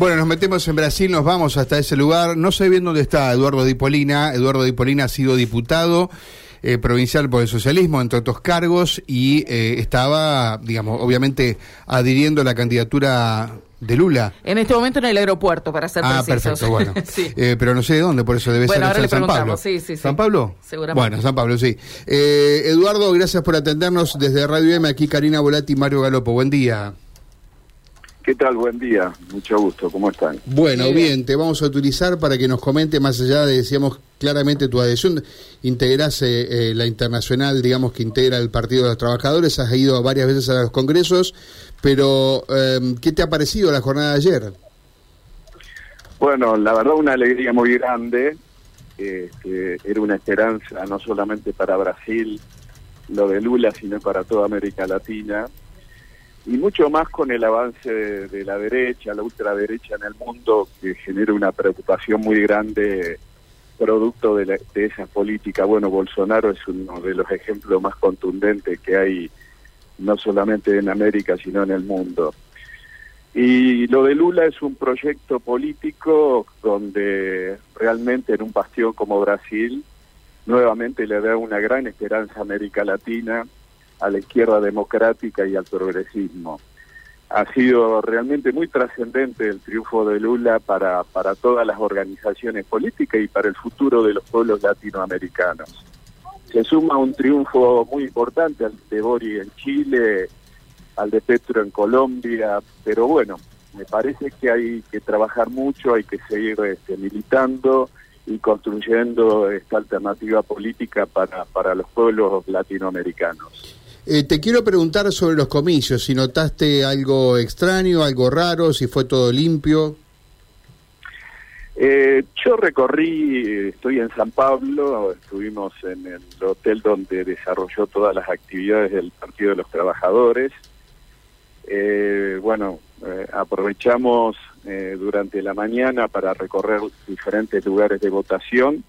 Bueno, nos metemos en Brasil, nos vamos hasta ese lugar. No sé bien dónde está Eduardo Dipolina. Eduardo Dipolina ha sido diputado eh, provincial por el socialismo, entre otros cargos, y eh, estaba, digamos, obviamente adhiriendo a la candidatura de Lula. En este momento en el aeropuerto, para ser ah, precisos. perfecto, bueno. Eh, pero no sé de dónde, por eso debe bueno, ser ahora le San Pablo. Sí, sí, sí. ¿San Pablo? Seguramente. Bueno, San Pablo, sí. Eh, Eduardo, gracias por atendernos desde Radio M. Aquí Karina Volati y Mario Galopo. Buen día. ¿Qué tal? Buen día. Mucho gusto. ¿Cómo están? Bueno, bien. Te vamos a utilizar para que nos comente, más allá de, decíamos claramente, tu adhesión. Integrás eh, la internacional, digamos, que integra el Partido de los Trabajadores. Has ido varias veces a los congresos. Pero, eh, ¿qué te ha parecido la jornada de ayer? Bueno, la verdad una alegría muy grande. Este, era una esperanza no solamente para Brasil, lo de Lula, sino para toda América Latina. Y mucho más con el avance de, la derecha, la ultraderecha en el mundo, que genera una preocupación muy grande producto de, de esa política. Bueno, Bolsonaro es uno de los ejemplos más contundentes que hay no solamente en América, sino en el mundo. Y lo de Lula es un proyecto político donde realmente en un bastión como Brasil nuevamente le da una gran esperanza a América Latina, a la izquierda democrática y al progresismo. Ha sido realmente muy trascendente el triunfo de Lula para, para todas las organizaciones políticas y para el futuro de los pueblos latinoamericanos. Se suma un triunfo muy importante al de Bori en Chile, al de Petro en Colombia, pero bueno, me parece que hay que trabajar mucho, hay que seguir este, militando y construyendo esta alternativa política para, para los pueblos latinoamericanos. Eh, te quiero preguntar sobre los comicios, si notaste algo extraño, algo raro, si fue todo limpio. Eh, yo recorrí, estoy en San Pablo, estuvimos en el hotel donde desarrolló todas las actividades del Partido de los Trabajadores. Eh, bueno, eh, aprovechamos eh, durante la mañana para recorrer diferentes lugares de votación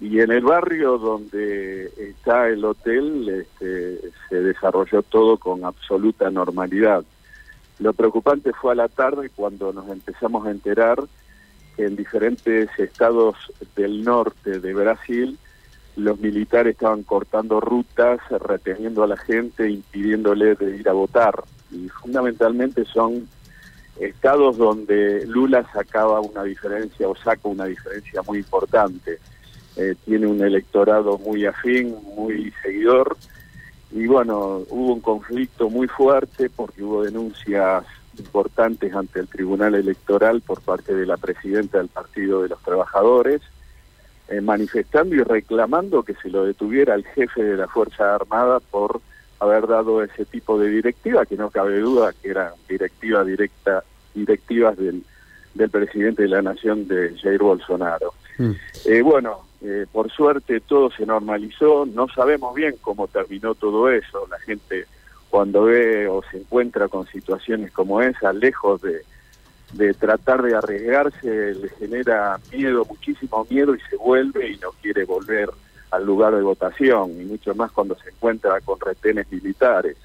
y en el barrio donde está el hotel este, se desarrolló todo con absoluta normalidad. Lo preocupante fue a la tarde cuando nos empezamos a enterar que en diferentes estados del norte de Brasil los militares estaban cortando rutas, reteniendo a la gente, impidiéndole de ir a votar y fundamentalmente son estados donde Lula sacaba una diferencia o saca una diferencia muy importante. Eh, tiene un electorado muy afín, muy seguidor, y bueno, hubo un conflicto muy fuerte porque hubo denuncias importantes ante el Tribunal Electoral por parte de la presidenta del Partido de los Trabajadores, eh, manifestando y reclamando que se lo detuviera el jefe de la Fuerza Armada por haber dado ese tipo de directiva, que no cabe duda que eran directivas directa, directivas del, del presidente de la nación de Jair Bolsonaro. Mm. Eh, bueno, eh, por suerte todo se normalizó, no sabemos bien cómo terminó todo eso, la gente cuando ve o se encuentra con situaciones como esa, lejos de, de tratar de arriesgarse, le genera miedo, muchísimo miedo y se vuelve y no quiere volver al lugar de votación, y mucho más cuando se encuentra con retenes militares.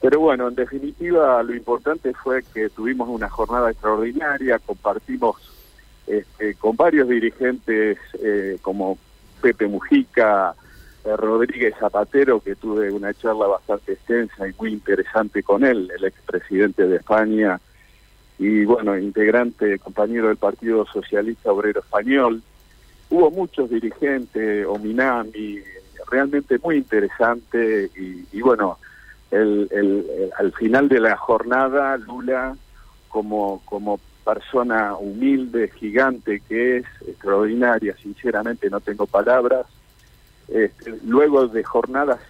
Pero bueno, en definitiva, lo importante fue que tuvimos una jornada extraordinaria, compartimos este, con varios dirigentes eh, como Pepe Mujica, eh, Rodríguez Zapatero, que tuve una charla bastante extensa y muy interesante con él, el expresidente de España, y bueno, integrante, compañero del Partido Socialista Obrero Español, hubo muchos dirigentes, Ominami, realmente muy interesante y, bueno, el, el, al final de la jornada Lula como, como persona humilde, gigante que es, extraordinaria, sinceramente no tengo palabras, este, luego de jornadas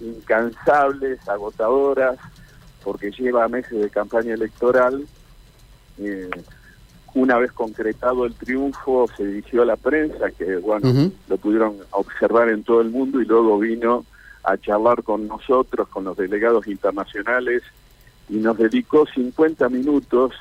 incansables, agotadoras, porque lleva meses de campaña electoral, eh, una vez concretado el triunfo, se dirigió a la prensa, que bueno, lo pudieron observar en todo el mundo, y luego vino a charlar con nosotros, con los delegados internacionales, y nos dedicó 50 minutos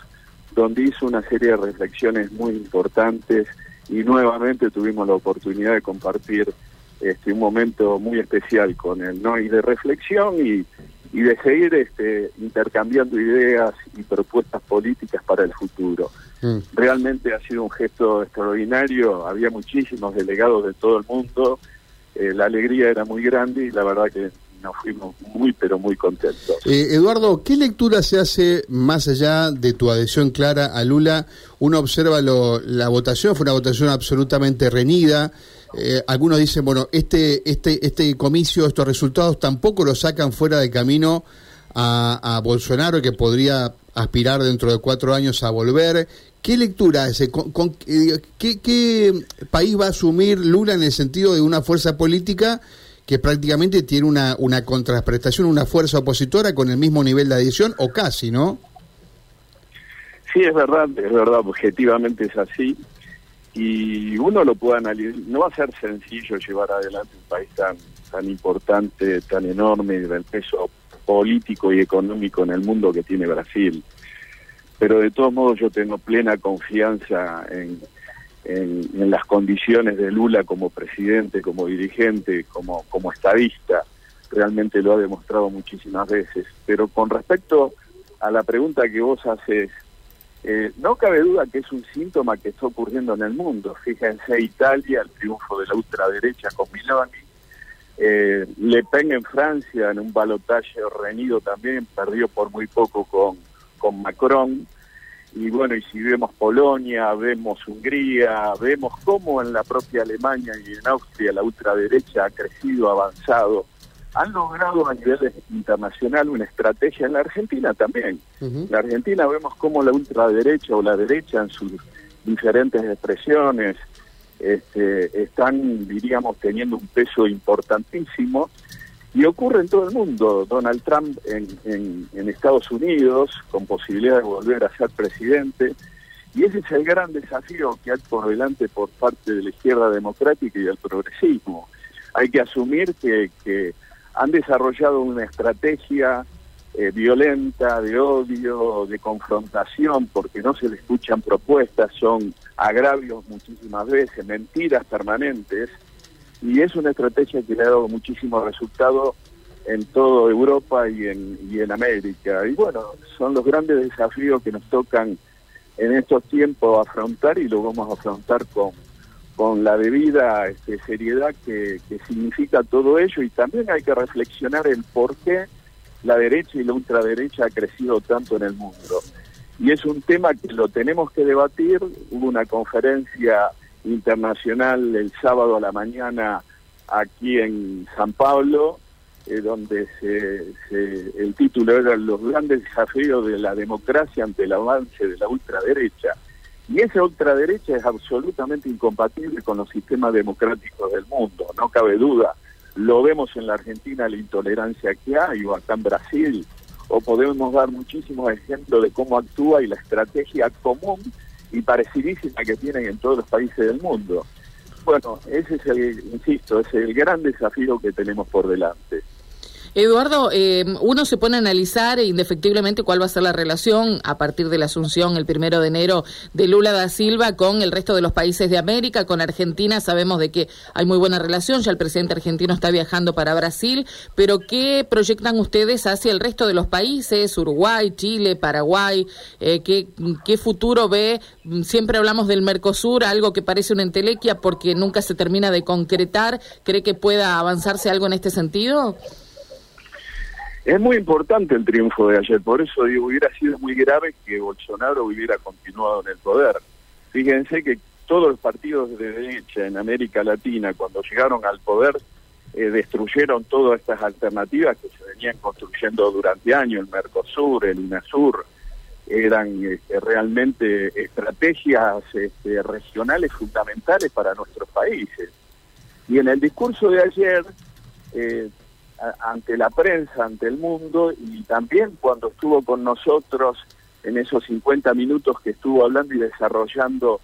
donde hizo una serie de reflexiones muy importantes y nuevamente tuvimos la oportunidad de compartir este un momento muy especial con él, ¿no? Y de reflexión y, y de seguir este, intercambiando ideas y propuestas políticas para el futuro. Mm. Realmente ha sido un gesto extraordinario, había muchísimos delegados de todo el mundo, eh, la alegría era muy grande y la verdad que nos fuimos muy, pero muy contentos. Eh, Eduardo, ¿qué lectura se hace más allá de tu adhesión clara a Lula? Uno observa lo, la votación, fue una votación absolutamente reñida. Eh, algunos dicen, bueno, este, este, este comicio, estos resultados tampoco lo sacan fuera de camino a, Bolsonaro, que podría aspirar dentro de cuatro años a volver. ¿Qué lectura hace? Con, eh, ¿qué, ¿Qué país va a asumir Lula en el sentido de una fuerza política que prácticamente tiene una, una contraprestación, una fuerza opositora con el mismo nivel de adhesión o casi, ¿no? Sí, es verdad, es verdad, objetivamente es así. Y uno lo puede analizar, no va a ser sencillo llevar adelante un país tan, tan importante, tan enorme, del peso político y económico en el mundo que tiene Brasil. Pero de todos modos yo tengo plena confianza en, en, las condiciones de Lula como presidente, como dirigente, como, como estadista. Realmente lo ha demostrado muchísimas veces. Pero con respecto a la pregunta que vos haces, eh, no cabe duda que es un síntoma que está ocurriendo en el mundo. Fíjense Italia, el triunfo de la ultraderecha con Miloni. Eh, Le Pen en Francia, en un balotaje reñido también, perdió por muy poco con, con Macron y bueno, y si vemos Polonia, vemos Hungría, vemos cómo en la propia Alemania y en Austria la ultraderecha ha crecido, avanzado, han logrado a nivel internacional una estrategia. En la Argentina también. En la Argentina vemos cómo la ultraderecha o la derecha en sus diferentes expresiones este, están, diríamos, teniendo un peso importantísimo y ocurre en todo el mundo. Donald Trump en, en, Estados Unidos, con posibilidad de volver a ser presidente. Y ese es el gran desafío que hay por delante por parte de la izquierda democrática y del progresismo. Hay que asumir que, que han desarrollado una estrategia eh, violenta, de odio, de confrontación, porque no se le escuchan propuestas, son agravios muchísimas veces, mentiras permanentes, y es una estrategia que le ha dado muchísimos resultados en toda Europa y en, y en América. Y bueno, son los grandes desafíos que nos tocan en estos tiempos afrontar y lo vamos a afrontar con, con la debida este, seriedad que, que significa todo ello y también hay que reflexionar en por qué la derecha y la ultraderecha ha crecido tanto en el mundo. Y es un tema que lo tenemos que debatir. Hubo una conferencia internacional el sábado a la mañana aquí en San Pablo, eh, donde se, el título era Los grandes desafíos de la democracia ante el avance de la ultraderecha. Y esa ultraderecha es absolutamente incompatible con los sistemas democráticos del mundo, no cabe duda. Lo vemos en la Argentina, la intolerancia que hay, o acá en Brasil, o podemos dar muchísimos ejemplos de cómo actúa y la estrategia común y parecidísima que tienen en todos los países del mundo. Bueno, ese es el, insisto, es el gran desafío que tenemos por delante. Eduardo, eh, uno se pone a analizar indefectiblemente cuál va a ser la relación a partir de la asunción el primero de enero de Lula da Silva con el resto de los países de América. Con Argentina sabemos de que hay muy buena relación, ya el presidente argentino está viajando para Brasil, pero ¿qué proyectan ustedes hacia el resto de los países? Uruguay, Chile, Paraguay, eh, ¿qué, ¿qué futuro ve? Siempre hablamos del Mercosur, algo que parece una entelequia porque nunca se termina de concretar. ¿Cree que pueda avanzarse algo en este sentido? Es muy importante el triunfo de ayer, por eso digo, hubiera sido muy grave que Bolsonaro hubiera continuado en el poder. Fíjense que todos los partidos de derecha en América Latina, cuando llegaron al poder, eh, destruyeron todas estas alternativas que se venían construyendo durante años, el Mercosur, el UNASUR, eran este, realmente estrategias este, regionales fundamentales para nuestros países. Y en el discurso de ayer, eh, ante la prensa, ante el mundo y también cuando estuvo con nosotros en esos 50 minutos que estuvo hablando y desarrollando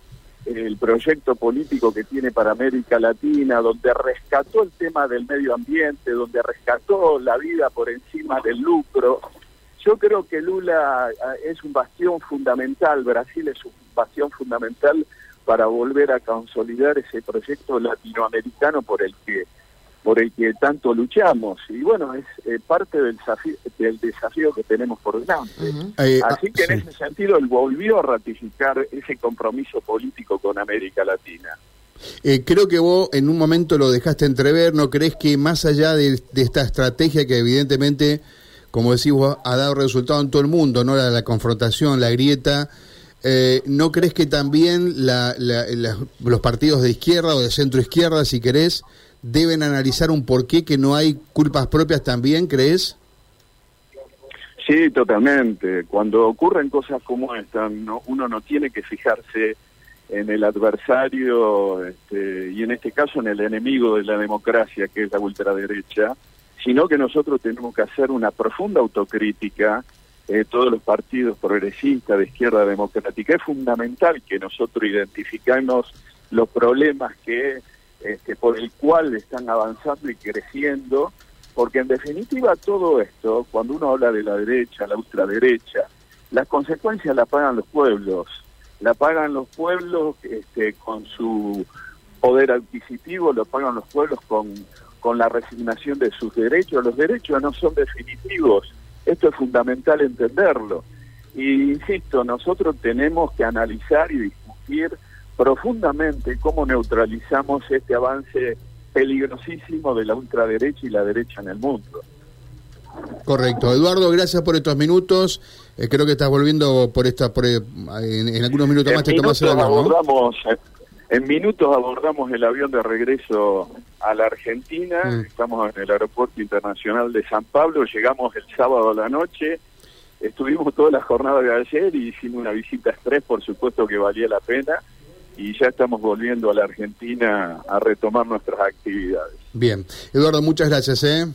el proyecto político que tiene para América Latina, donde rescató el tema del medio ambiente, donde rescató la vida por encima del lucro. Yo creo que Lula es un bastión fundamental, Brasil es un bastión fundamental para volver a consolidar ese proyecto latinoamericano por el que por el que tanto luchamos. Y bueno, es eh, parte del desafío, del desafío que tenemos por delante. Eh, Así ah, que sí. en ese sentido él volvió a ratificar ese compromiso político con América Latina. Eh, creo que vos en un momento lo dejaste entrever, ¿no crees que más allá de, de esta estrategia que evidentemente, como decís vos, ha dado resultado en todo el mundo, ¿no? La, la confrontación, la grieta, eh, ¿no crees que también la- la- la- los partidos de izquierda o de centro izquierda, si querés, deben analizar un porqué que no hay culpas propias también, crees? Sí, totalmente. Cuando ocurren cosas como esta, no, uno no tiene que fijarse en el adversario este, y en este caso en el enemigo de la democracia, que es la ultraderecha, sino que nosotros tenemos que hacer una profunda autocrítica, eh, todos los partidos progresistas de izquierda democrática. Es fundamental que nosotros identifiquemos los problemas que este, por el cual están avanzando y creciendo, porque en definitiva todo esto, cuando uno habla de la derecha, la ultraderecha, las consecuencias las pagan los pueblos, la pagan los pueblos este, con su poder adquisitivo, lo pagan los pueblos con, con la resignación de sus derechos. Los derechos no son definitivos, esto es fundamental entenderlo. Y insisto, nosotros tenemos que analizar y discutir profundamente cómo neutralizamos este avance peligrosísimo de la ultraderecha y la derecha en el mundo. Correcto. Eduardo, gracias por estos minutos. Eh, creo que estás volviendo por esta, por, eh, en, en algunos minutos más te tomás minutos el avión, ¿no? abordamos, en minutos abordamos el avión de regreso a la Argentina. Mm. Estamos en el Aeropuerto Internacional de San Pablo. Llegamos el sábado a la noche. Estuvimos toda la jornada de ayer y hicimos una visita express, por supuesto que valía la pena. Y ya estamos volviendo a la Argentina a retomar nuestras actividades. Bien. Eduardo, muchas gracias, ¿eh?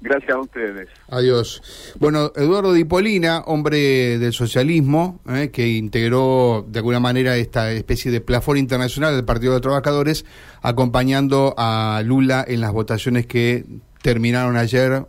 Gracias a ustedes. Adiós. Bueno, Eduardo Dipolina, hombre del socialismo, ¿eh? que integró de alguna manera esta especie de plafón internacional del Partido de Trabajadores, acompañando a Lula en las votaciones que terminaron ayer